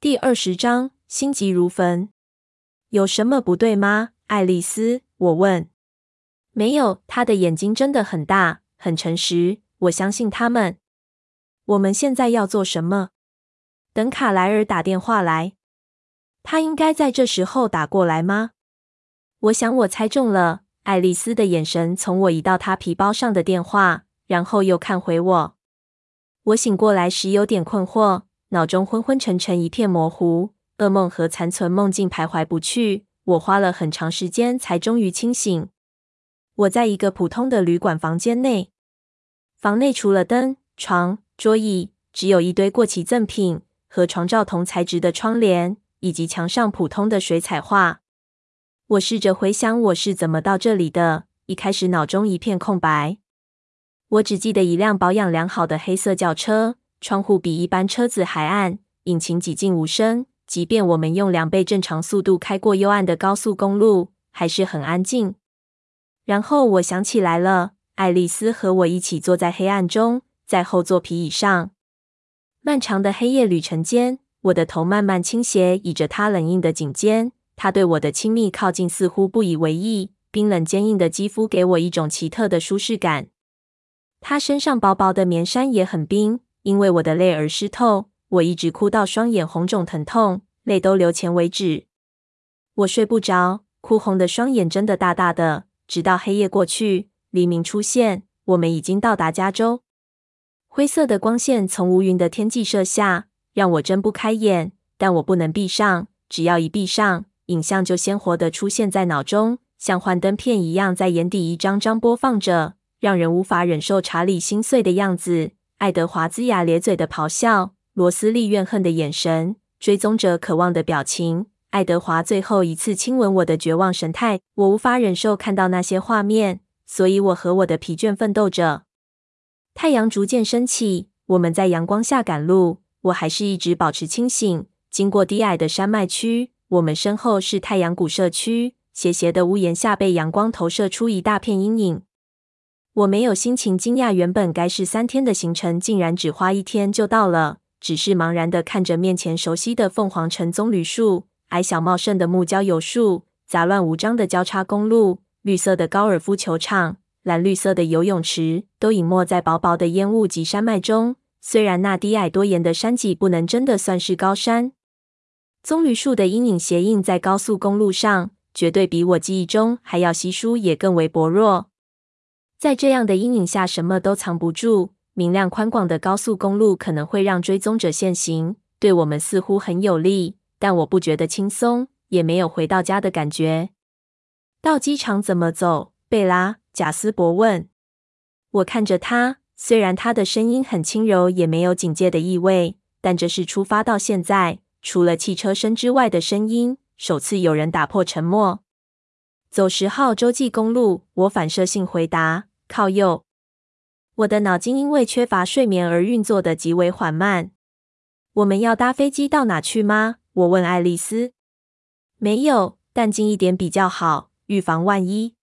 第二十章，心急如焚。有什么不对吗，爱丽丝？我问。没有，他的眼睛真的很大，很诚实。我相信他们。我们现在要做什么？等卡莱尔打电话来。他应该在这时候打过来吗？我想我猜中了。爱丽丝的眼神从我移到她皮包上的电话，然后又看回我。我醒过来时有点困惑。脑中昏昏沉沉，一片模糊，噩梦和残存梦境徘徊不去。我花了很长时间才终于清醒。我在一个普通的旅馆房间内，房内除了灯、床、桌椅，只有一堆过期赠品和床罩同材质的窗帘，以及墙上普通的水彩画。我试着回想我是怎么到这里的，一开始脑中一片空白。我只记得一辆保养良好的黑色轿车。窗户比一般车子还暗，引擎几近无声。即便我们用两倍正常速度开过幽暗的高速公路，还是很安静。然后我想起来了，爱丽丝和我一起坐在黑暗中，在后座皮椅上。漫长的黑夜旅程间，我的头慢慢倾斜，倚着她冷硬的颈肩。她对我的亲密靠近似乎不以为意，冰冷坚硬的肌肤给我一种奇特的舒适感。她身上薄薄的棉衫也很冰。因为我的泪而湿透，我一直哭到双眼红肿疼痛，泪都流干为止。我睡不着，哭红的双眼睁得大大的，直到黑夜过去，黎明出现，我们已经到达加州。灰色的光线从无云的天际射下，让我睁不开眼，但我不能闭上，只要一闭上，影像就鲜活的出现在脑中，像幻灯片一样在眼底一张张播放着，让人无法忍受查理心碎的样子。爱德华龇牙咧嘴的咆哮，罗斯利怨恨的眼神，追踪者渴望的表情，爱德华最后一次亲吻我的绝望神态，我无法忍受看到那些画面，所以我和我的疲倦奋斗着。太阳逐渐升起，我们在阳光下赶路，我还是一直保持清醒。经过低矮的山脉区，我们身后是太阳谷社区，斜斜的屋檐下被阳光投射出一大片阴影。我没有心情惊讶，原本该是三天的行程，竟然只花一天就到了。只是茫然的看着面前熟悉的凤凰城棕榈树、矮小茂盛的木焦油树、杂乱无章的交叉公路、绿色的高尔夫球场、蓝绿色的游泳池，都隐没在薄薄的烟雾及山脉中。虽然那低矮多岩的山脊不能真的算是高山，棕榈树的阴影斜映在高速公路上，绝对比我记忆中还要稀疏，也更为薄弱。在这样的阴影下，什么都藏不住。明亮宽广的高速公路可能会让追踪者现形，对我们似乎很有利，但我不觉得轻松，也没有回到家的感觉。到机场怎么走？贝拉·贾斯伯问。我看着他，虽然他的声音很轻柔，也没有警戒的意味，但这是出发到现在，除了汽车声之外的声音，首次有人打破沉默。走十号洲际公路，我反射性回答。靠右，我的脑筋因为缺乏睡眠而运作的极为缓慢。我们要搭飞机到哪去吗？我问爱丽丝。没有，但近一点比较好，预防万一。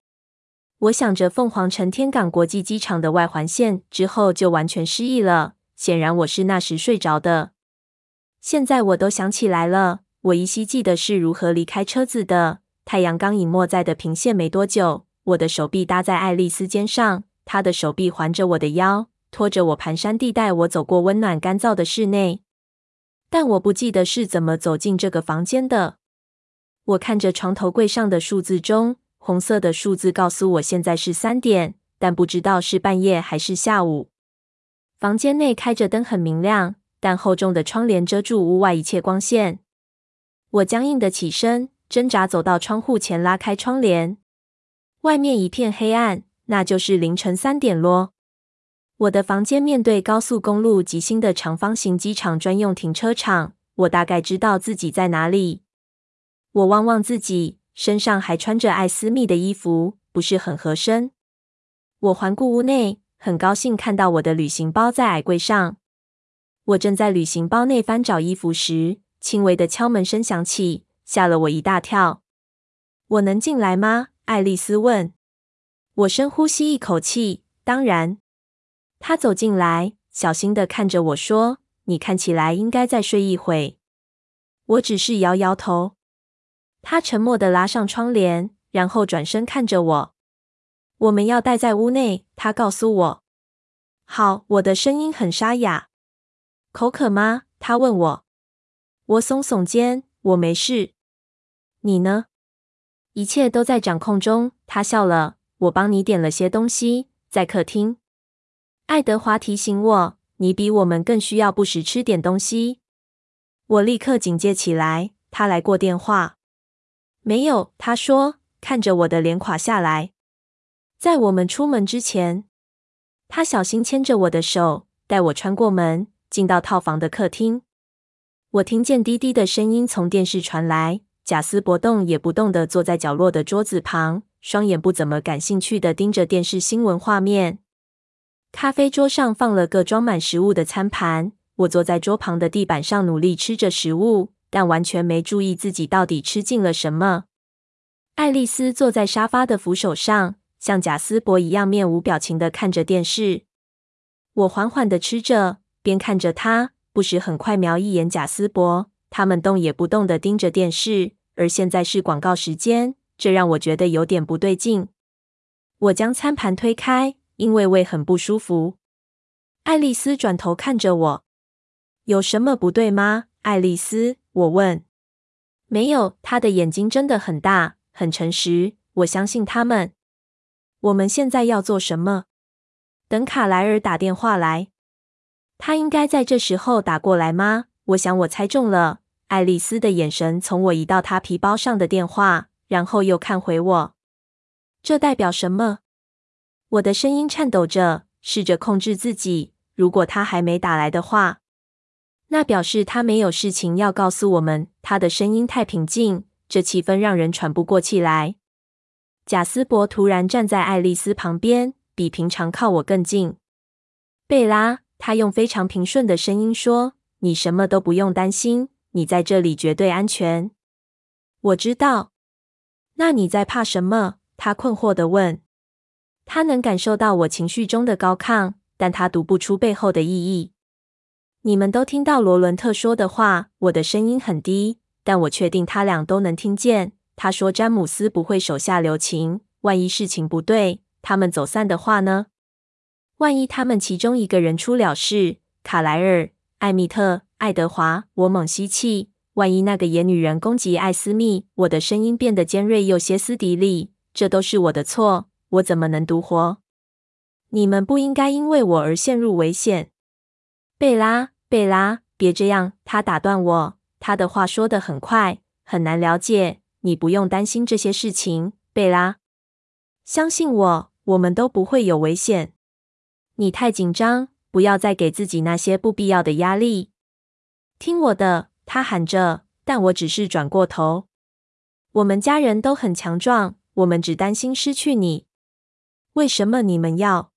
我想着凤凰城天港国际机场的外环线之后就完全失忆了。显然我是那时睡着的。现在我都想起来了，我依稀记得是如何离开车子的。太阳刚隐没在地平线没多久。我的手臂搭在爱丽丝肩上，她的手臂环着我的腰，拖着我蹒跚地带我走过温暖干燥的室内。但我不记得是怎么走进这个房间的。我看着床头柜上的数字钟，红色的数字告诉我现在是三点，但不知道是半夜还是下午。房间内开着灯，很明亮，但厚重的窗帘遮住屋外一切光线。我僵硬地起身，挣扎走到窗户前，拉开窗帘。外面一片黑暗，那就是凌晨三点咯。我的房间面对高速公路及新的长方形机场专用停车场，我大概知道自己在哪里。我望望自己，身上还穿着爱丝密的衣服，不是很合身。我环顾屋内，很高兴看到我的旅行包在矮柜上。我正在旅行包内翻找衣服时，轻微的敲门声响起，吓了我一大跳。我能进来吗？爱丽丝问。我深呼吸一口气，当然。她走进来，小心的看着我说：“你看起来应该再睡一会。”我只是摇摇头。他沉默的拉上窗帘，然后转身看着我。我们要待在屋内，他告诉我。好，我的声音很沙哑。口渴吗？他问我。我耸耸肩，我没事。你呢？一切都在掌控中。他笑了。我帮你点了些东西，在客厅。爱德华提醒我，你比我们更需要不时吃点东西。我立刻警戒起来。他来过电话？没有，他说，看着我的脸垮下来。在我们出门之前，他小心牵着我的手，带我穿过门，进到套房的客厅。我听见滴滴的声音从电视传来。贾斯伯动也不动地坐在角落的桌子旁，双眼不怎么感兴趣地盯着电视新闻画面。咖啡桌上放了个装满食物的餐盘，我坐在桌旁的地板上努力吃着食物，但完全没注意自己到底吃进了什么。爱丽丝坐在沙发的扶手上，像贾斯伯一样面无表情地看着电视。我缓缓地吃着，边看着她，不时很快瞄一眼贾斯伯。他们动也不动地盯着电视。而现在是广告时间，这让我觉得有点不对劲。我将餐盘推开，因为胃很不舒服。爱丽丝转头看着我：“有什么不对吗？”爱丽丝，我问。“没有。”她的眼睛真的很大，很诚实。我相信他们。我们现在要做什么？等卡莱尔打电话来。他应该在这时候打过来吗？我想我猜中了。爱丽丝的眼神从我移到她皮包上的电话，然后又看回我。这代表什么？我的声音颤抖着，试着控制自己。如果他还没打来的话，那表示他没有事情要告诉我们。他的声音太平静，这气氛让人喘不过气来。贾斯伯突然站在爱丽丝旁边，比平常靠我更近。贝拉，他用非常平顺的声音说：“你什么都不用担心。”你在这里绝对安全。我知道。那你在怕什么？他困惑地问。他能感受到我情绪中的高亢，但他读不出背后的意义。你们都听到罗伦特说的话。我的声音很低，但我确定他俩都能听见。他说詹姆斯不会手下留情。万一事情不对，他们走散的话呢？万一他们其中一个人出了事？卡莱尔、艾米特。爱德华，我猛吸气。万一那个野女人攻击艾斯密，我的声音变得尖锐又歇斯底里。这都是我的错，我怎么能独活？你们不应该因为我而陷入危险。贝拉，贝拉，别这样！他打断我，他的话说得很快，很难了解。你不用担心这些事情，贝拉。相信我，我们都不会有危险。你太紧张，不要再给自己那些不必要的压力。听我的，他喊着，但我只是转过头。我们家人都很强壮，我们只担心失去你。为什么你们要？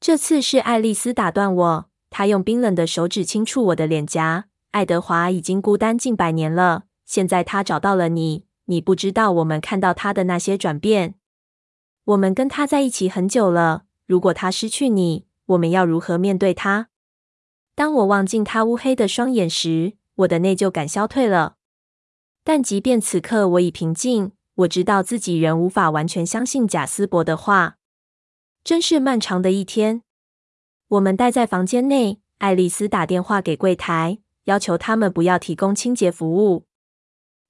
这次是爱丽丝打断我，她用冰冷的手指轻触我的脸颊。爱德华已经孤单近百年了，现在他找到了你，你不知道我们看到他的那些转变。我们跟他在一起很久了，如果他失去你，我们要如何面对他？当我望进他乌黑的双眼时，我的内疚感消退了。但即便此刻我已平静，我知道自己仍无法完全相信贾斯伯的话。真是漫长的一天。我们待在房间内，爱丽丝打电话给柜台，要求他们不要提供清洁服务。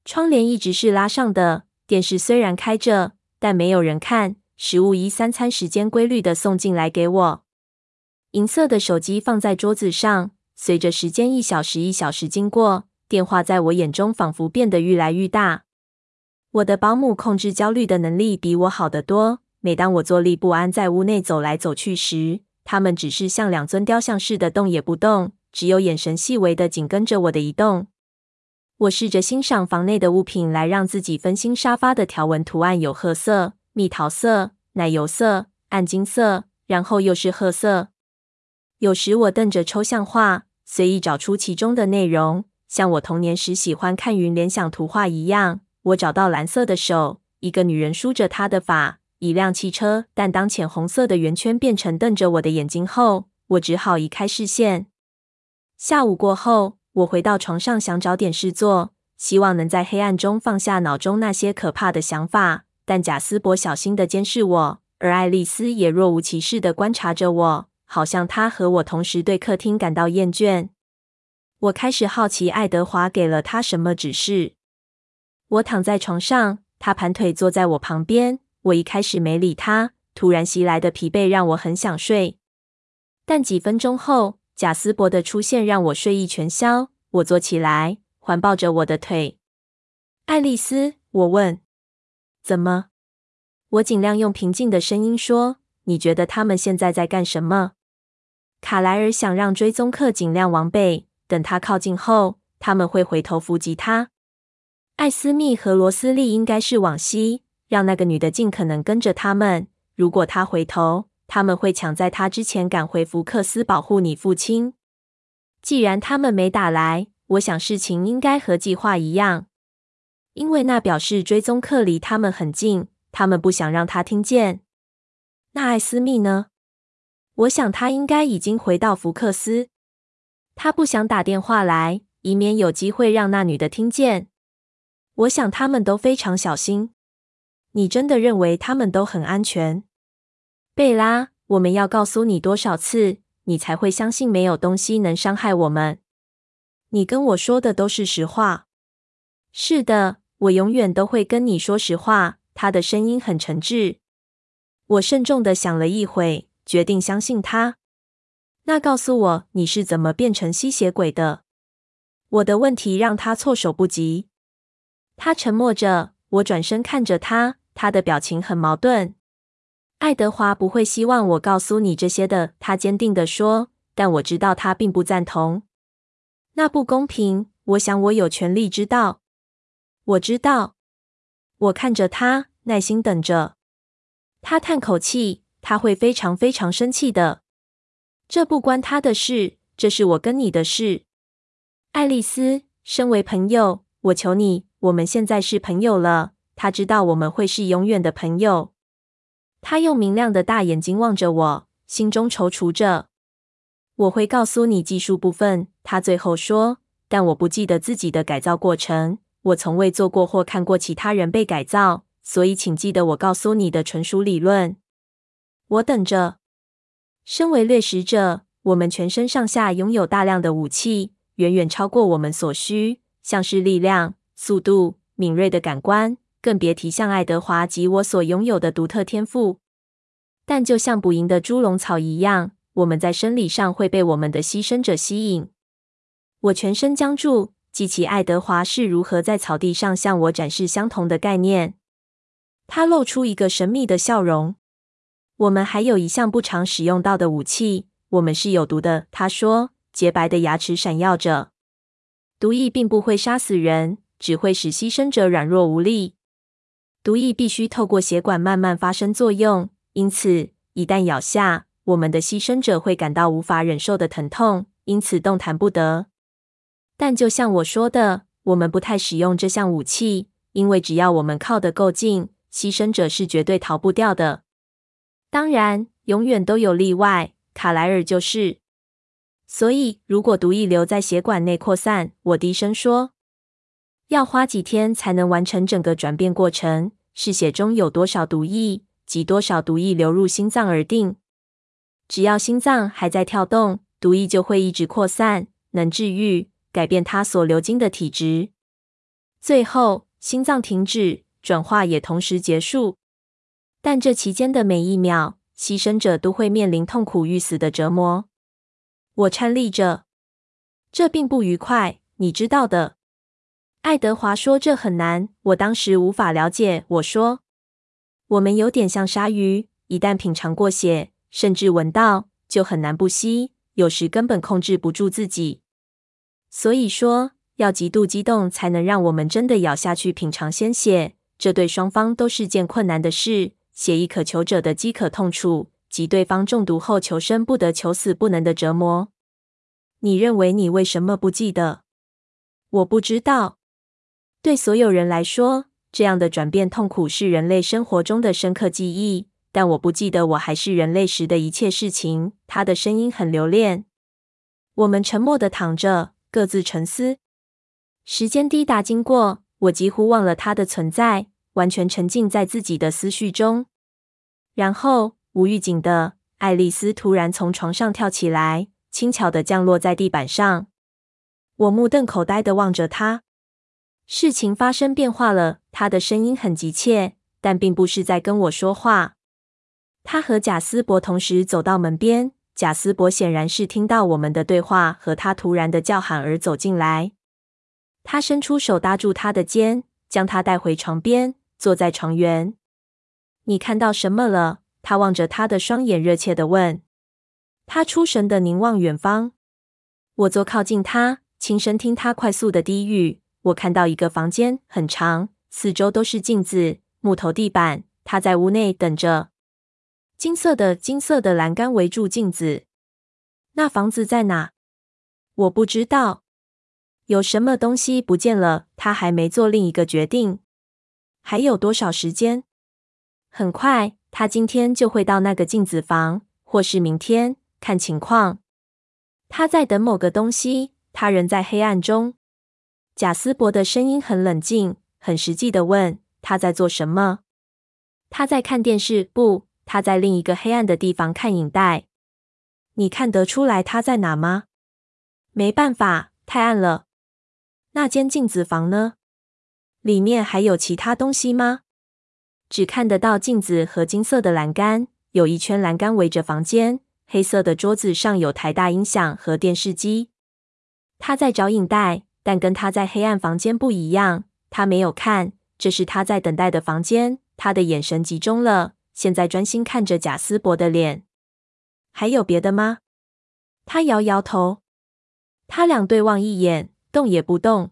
窗帘一直是拉上的，电视虽然开着，但没有人看。食物依三餐时间规律的送进来给我。银色的手机放在桌子上，随着时间一小时一小时经过，电话在我眼中仿佛变得愈来愈大。我的保姆控制焦虑的能力比我好得多。每当我坐立不安在屋内走来走去时，他们只是像两尊雕像似的动也不动，只有眼神细微的紧跟着我的移动。我试着欣赏房内的物品来让自己分心。沙发的条纹图案有褐色、蜜桃色、奶油色、暗金色，然后又是褐色。有时我瞪着抽象画，随意找出其中的内容，像我童年时喜欢看云联想图画一样。我找到蓝色的手，一个女人梳着她的发，一辆汽车。但当浅红色的圆圈变成瞪着我的眼睛后，我只好移开视线。下午过后，我回到床上，想找点事做，希望能在黑暗中放下脑中那些可怕的想法。但贾斯伯小心的监视我，而爱丽丝也若无其事的观察着我，好像他和我同时对客厅感到厌倦。我开始好奇爱德华给了他什么指示。我躺在床上，他盘腿坐在我旁边。我一开始没理他，突然袭来的疲惫让我很想睡。但几分钟后，贾斯伯的出现让我睡意全消。我坐起来，环抱着我的腿。爱丽丝，我问：“怎么？”我尽量用平静的声音说：“你觉得他们现在在干什么？”卡莱尔想让追踪客尽量往北，等他靠近后，他们会回头伏击他。艾斯密和罗斯利应该是往西，让那个女的尽可能跟着他们。如果他回头，他们会抢在他之前赶回福克斯保护你父亲。既然他们没打来，我想事情应该和计划一样，因为那表示追踪客离他们很近，他们不想让他听见。那艾斯密呢？我想他应该已经回到福克斯，他不想打电话来，以免有机会让那女的听见。我想他们都非常小心。你真的认为他们都很安全？贝拉，我们要告诉你多少次，你才会相信没有东西能伤害我们？你跟我说的都是实话。是的，我永远都会跟你说实话。他的声音很诚挚。我慎重地想了一会，决定相信他。那告诉我，你是怎么变成吸血鬼的？我的问题让他措手不及。他沉默着，我转身看着他，他的表情很矛盾。爱德华不会希望我告诉你这些的，他坚定地说。但我知道他并不赞同。那不公平。我想我有权利知道。我知道。我看着他，耐心等着。他叹口气，他会非常非常生气的。这不关他的事，这是我跟你的事。爱丽丝，身为朋友，我求你，我们现在是朋友了。他知道我们会是永远的朋友。他用明亮的大眼睛望着我，心中踌躇着。我会告诉你技术部分，他最后说，但我不记得自己的改造过程。我从未做过或看过其他人被改造，所以请记得我告诉你的纯属理论。我等着。身为掠食者，我们全身上下拥有大量的武器，远远超过我们所需，像是力量、速度、敏锐的感官。更别提像爱德华及我所拥有的独特天赋。但就像捕蝇的猪笼草一样，我们在生理上会被我们的牺牲者吸引。我全身僵住，记起爱德华是如何在草地上向我展示相同的概念。他露出一个神秘的笑容。我们还有一项不常使用到的武器，我们是有毒的。他说，洁白的牙齿闪耀着。毒液并不会杀死人，只会使牺牲者软弱无力。毒液必须透过血管慢慢发生作用，因此一旦咬下，我们的牺牲者会感到无法忍受的疼痛，因此动弹不得。但就像我说的，我们不太使用这项武器，因为只要我们靠得够近，牺牲者是绝对逃不掉的。当然，永远都有例外，卡莱尔就是。所以，如果毒液留在血管内扩散，我低声说。要花几天才能完成整个转变过程？是血中有多少毒液及多少毒液流入心脏而定。只要心脏还在跳动，毒液就会一直扩散，能治愈，改变它所流经的体质。最后，心脏停止，转化也同时结束。但这期间的每一秒，牺牲者都会面临痛苦欲死的折磨。我颤栗着，这并不愉快，你知道的。爱德华说：“这很难。”我当时无法了解。我说：“我们有点像鲨鱼，一旦品尝过血，甚至闻到，就很难不吸。有时根本控制不住自己。所以说，要极度激动才能让我们真的咬下去品尝鲜血。这对双方都是件困难的事。血液渴求者的饥渴痛楚，及对方中毒后求生不得、求死不能的折磨。你认为你为什么不记得？我不知道。”对所有人来说，这样的转变痛苦是人类生活中的深刻记忆。但我不记得我还是人类时的一切事情。他的声音很留恋。我们沉默地躺着，各自沉思。时间滴答经过，我几乎忘了他的存在，完全沉浸在自己的思绪中。然后，无预警的，爱丽丝突然从床上跳起来，轻巧地降落在地板上。我目瞪口呆地望着她。事情发生变化了，她的声音很急切，但并不是在跟我说话。她和贾斯伯同时走到门边，贾斯伯显然是听到我们的对话和她突然的叫喊而走进来。他伸出手搭住她的肩，将她带回床边，坐在床缘。你看到什么了？他望着她的双眼，热切地问。他出神地凝望远方。我坐靠近他，轻声听他快速的低语。我看到一个房间，很长，四周都是镜子，木头地板。他在屋内等着。金色的金色的栏杆围住镜子。那房子在哪？我不知道。有什么东西不见了？他还没做另一个决定。还有多少时间？很快，他今天就会到那个镜子房，或是明天，看情况。他在等某个东西。他仍在黑暗中。贾斯伯的声音很冷静，很实际的问：“他在做什么？”“他在看电视。”“不，他在另一个黑暗的地方看影带。”“你看得出来他在哪吗？”“没办法，太暗了。”“那间镜子房呢？里面还有其他东西吗？”“只看得到镜子和金色的栏杆，有一圈栏杆围着房间。黑色的桌子上有台大音响和电视机。”“他在找影带。”但跟他在黑暗房间不一样，他没有看，这是他在等待的房间。他的眼神集中了，现在专心看着贾斯伯的脸。还有别的吗？他摇摇头。他俩对望一眼，动也不动。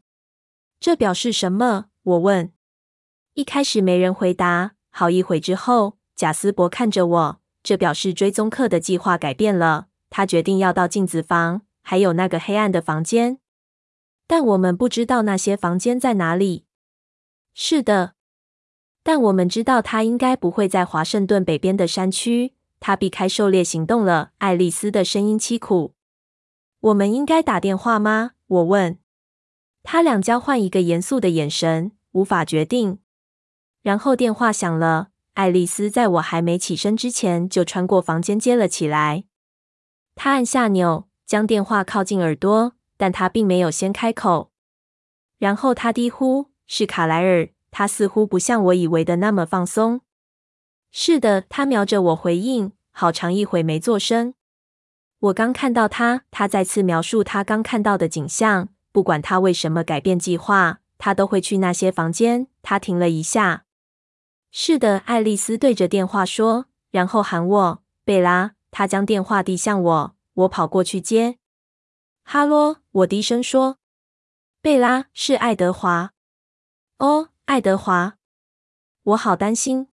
这表示什么？我问。一开始没人回答。好一会之后，贾斯伯看着我。这表示追踪客的计划改变了。他决定要到镜子房，还有那个黑暗的房间。但我们不知道那些房间在哪里。是的，但我们知道他应该不会在华盛顿北边的山区。他避开狩猎行动了。爱丽丝的声音凄苦。我们应该打电话吗？我问。他俩交换一个严肃的眼神，无法决定。然后电话响了。爱丽丝在我还没起身之前就穿过房间接了起来。她按下钮，将电话靠近耳朵。但她并没有先开口，然后她低呼：“是卡莱尔。”他似乎不像我以为的那么放松。是的，他瞄着我回应，好长一会没作声。我刚看到他，他再次描述他刚看到的景象。不管他为什么改变计划，他都会去那些房间。他停了一下。是的，爱丽丝对着电话说，然后喊我：“贝拉。”他将电话递向我，我跑过去接。哈喽，我低声说：“贝拉，是爱德华。”哦，爱德华，我好担心。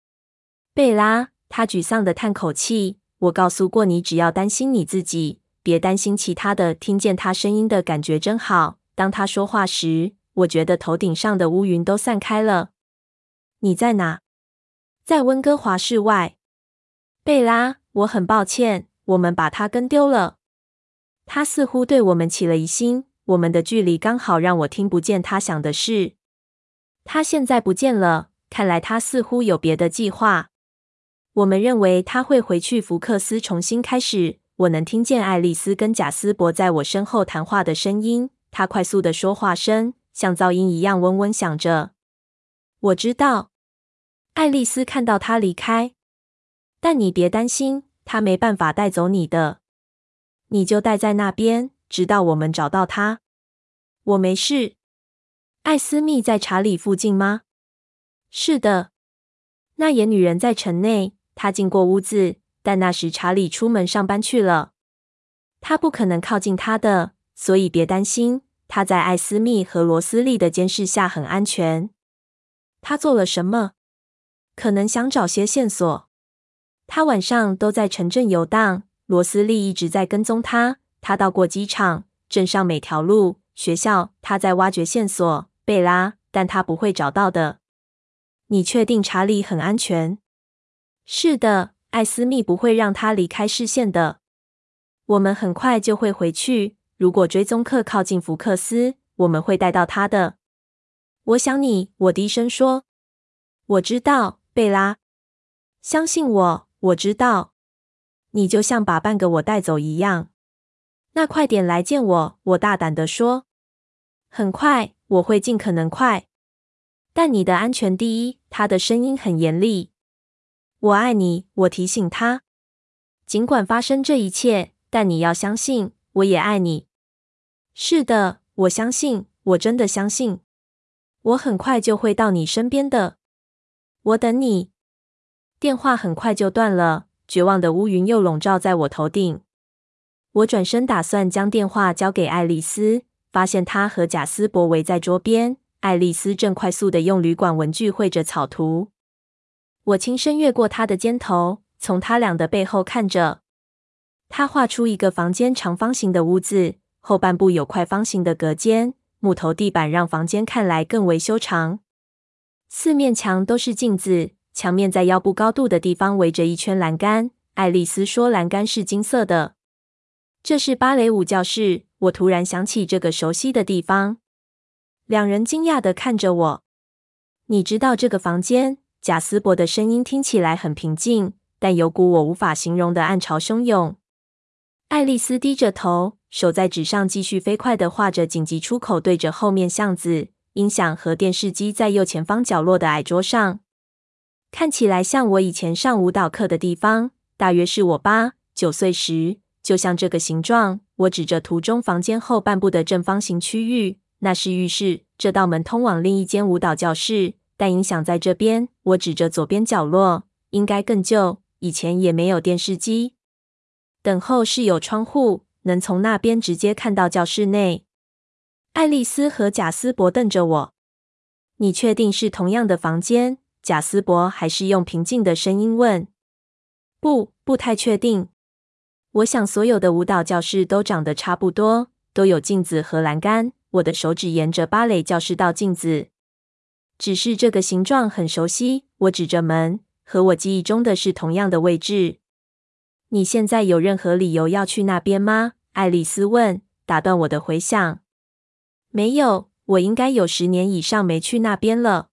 贝拉，他沮丧地叹口气。我告诉过你，只要担心你自己，别担心其他的。听见他声音的感觉真好。当他说话时，我觉得头顶上的乌云都散开了。你在哪？在温哥华市外。贝拉，我很抱歉，我们把他跟丢了。他似乎对我们起了疑心，我们的距离刚好让我听不见他想的事。他现在不见了，看来他似乎有别的计划。我们认为他会回去福克斯重新开始。我能听见爱丽丝跟贾斯伯在我身后谈话的声音，他快速的说话声像噪音一样嗡嗡响着。我知道，爱丽丝看到他离开，但你别担心，他没办法带走你的。你就待在那边，直到我们找到他。我没事。艾斯密在查理附近吗？是的。那野女人在城内。她进过屋子，但那时查理出门上班去了。他不可能靠近他的，所以别担心。他在艾斯密和罗斯利的监视下很安全。他做了什么？可能想找些线索。他晚上都在城镇游荡。罗斯利一直在跟踪他，他到过机场、镇上每条路、学校，他在挖掘线索，贝拉，但他不会找到的。你确定查理很安全？是的，艾斯密不会让他离开视线的。我们很快就会回去。如果追踪客靠近福克斯，我们会带到他的。我想你，我低声说。我知道，贝拉。相信我，我知道。你就像把半个我带走一样。那快点来见我，我大胆地说。很快，我会尽可能快。但你的安全第一。他的声音很严厉。我爱你，我提醒他。尽管发生这一切，但你要相信，我也爱你。是的，我相信，我真的相信。我很快就会到你身边的。我等你。电话很快就断了，绝望的乌云又笼罩在我头顶。我转身打算将电话交给爱丽丝，发现她和贾斯伯围在桌边。爱丽丝正快速的用旅馆文具绘着草图。我轻声越过她的肩头，从他俩的背后看着。他画出一个房间长方形的屋子。后半部有块方形的隔间，木头地板让房间看来更为修长。四面墙都是镜子，墙面在腰部高度的地方围着一圈栏杆。爱丽丝说，栏杆是金色的。这是芭蕾舞教室。我突然想起这个熟悉的地方。两人惊讶地看着我。你知道这个房间？贾斯伯的声音听起来很平静，但有股我无法形容的暗潮汹涌。爱丽丝低着头。手在纸上继续飞快地画着紧急出口，对着后面巷子。音响和电视机在右前方角落的矮桌上，看起来像我以前上舞蹈课的地方，大约是我八九岁时，就像这个形状。我指着图中房间后半部的正方形区域，那是浴室。这道门通往另一间舞蹈教室，但音响在这边。我指着左边角落，应该更旧，以前也没有电视机。等候室有窗户。能从那边直接看到教室内。爱丽丝和贾斯伯瞪着我。你确定是同样的房间？贾斯伯还是用平静的声音问。不，不太确定。我想所有的舞蹈教室都长得差不多，都有镜子和栏杆。我的手指沿着芭蕾教室到镜子，只是这个形状很熟悉。我指着门，和我记忆中的是同样的位置。你现在有任何理由要去那边吗？爱丽丝问，打断我的回想。没有，我应该有十年以上没去那边了。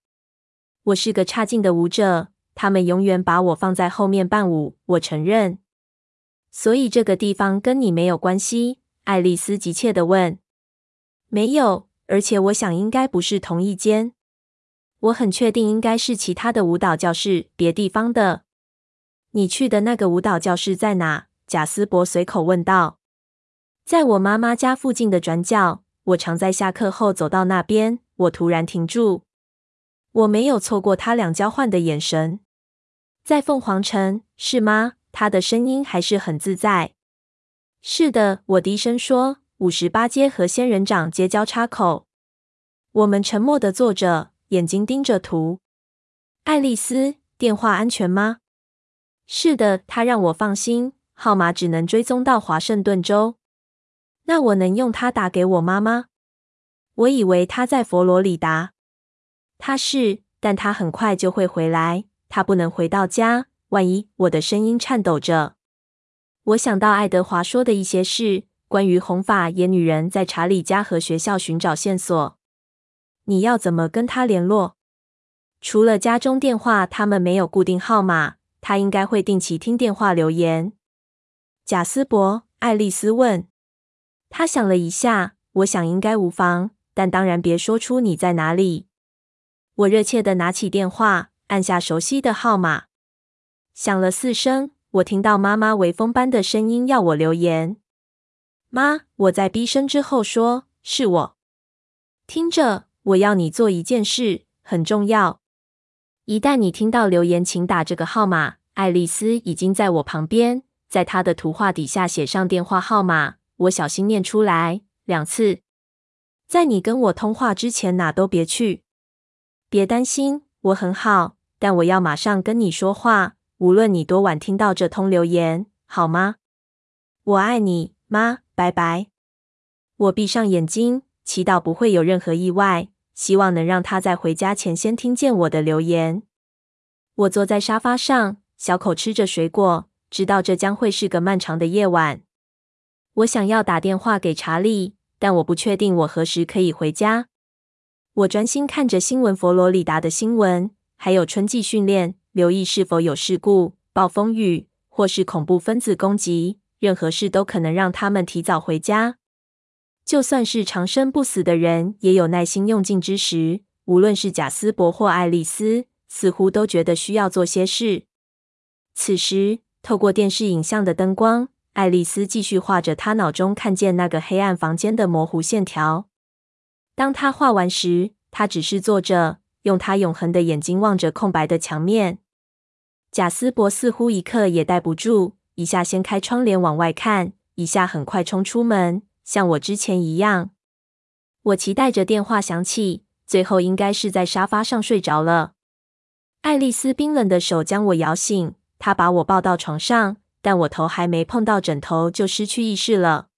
我是个差劲的舞者，他们永远把我放在后面伴舞。我承认。所以这个地方跟你没有关系？爱丽丝急切地问。没有，而且我想应该不是同一间。我很确定应该是其他的舞蹈教室，别地方的。你去的那个舞蹈教室在哪？贾斯伯随口问道。在我妈妈家附近的转角。我常在下课后走到那边。我突然停住。我没有错过他俩交换的眼神。在凤凰城，是吗？他的声音还是很自在。是的，我低声说。五十八街和仙人掌街交叉口。我们沉默的坐着，眼睛盯着图。爱丽丝，电话安全吗？是的，他让我放心。号码只能追踪到华盛顿州。那我能用它打给我妈吗？我以为他在佛罗里达。他是，但他很快就会回来。他不能回到家。万一……我的声音颤抖着。我想到爱德华说的一些事，关于红发野女人在查理家和学校寻找线索。你要怎么跟他联络？除了家中电话，他们没有固定号码。他应该会定期听电话留言。贾斯伯，爱丽丝问。他想了一下，我想应该无妨，但当然别说出你在哪里。我热切地拿起电话，按下熟悉的号码，响了四声。我听到妈妈微风般的声音要我留言。妈，我在逼声之后说：“是我。”听着，我要你做一件事，很重要。一旦你听到留言，请打这个号码。爱丽丝已经在我旁边，在她的图画底下写上电话号码。我小心念出来两次。在你跟我通话之前，哪都别去。别担心，我很好，但我要马上跟你说话，无论你多晚听到这通留言，好吗？我爱你，妈，拜拜。我闭上眼睛，祈祷不会有任何意外。希望能让他在回家前先听见我的留言。我坐在沙发上，小口吃着水果，知道这将会是个漫长的夜晚。我想要打电话给查理，但我不确定我何时可以回家。我专心看着新闻佛罗里达的新闻，还有春季训练，留意是否有事故、暴风雨或是恐怖分子攻击。任何事都可能让他们提早回家。就算是长生不死的人，也有耐心用尽之时。无论是贾斯伯或爱丽丝，似乎都觉得需要做些事。此时，透过电视影像的灯光，爱丽丝继续画着她脑中看见那个黑暗房间的模糊线条。当她画完时，她只是坐着，用她永恒的眼睛望着空白的墙面。贾斯伯似乎一刻也待不住，一下掀开窗帘往外看，一下很快冲出门，像我之前一样。我期待着电话响起。最后应该是在沙发上睡着了。爱丽丝冰冷的手将我摇醒，她把我抱到床上，但我头还没碰到枕头就失去意识了。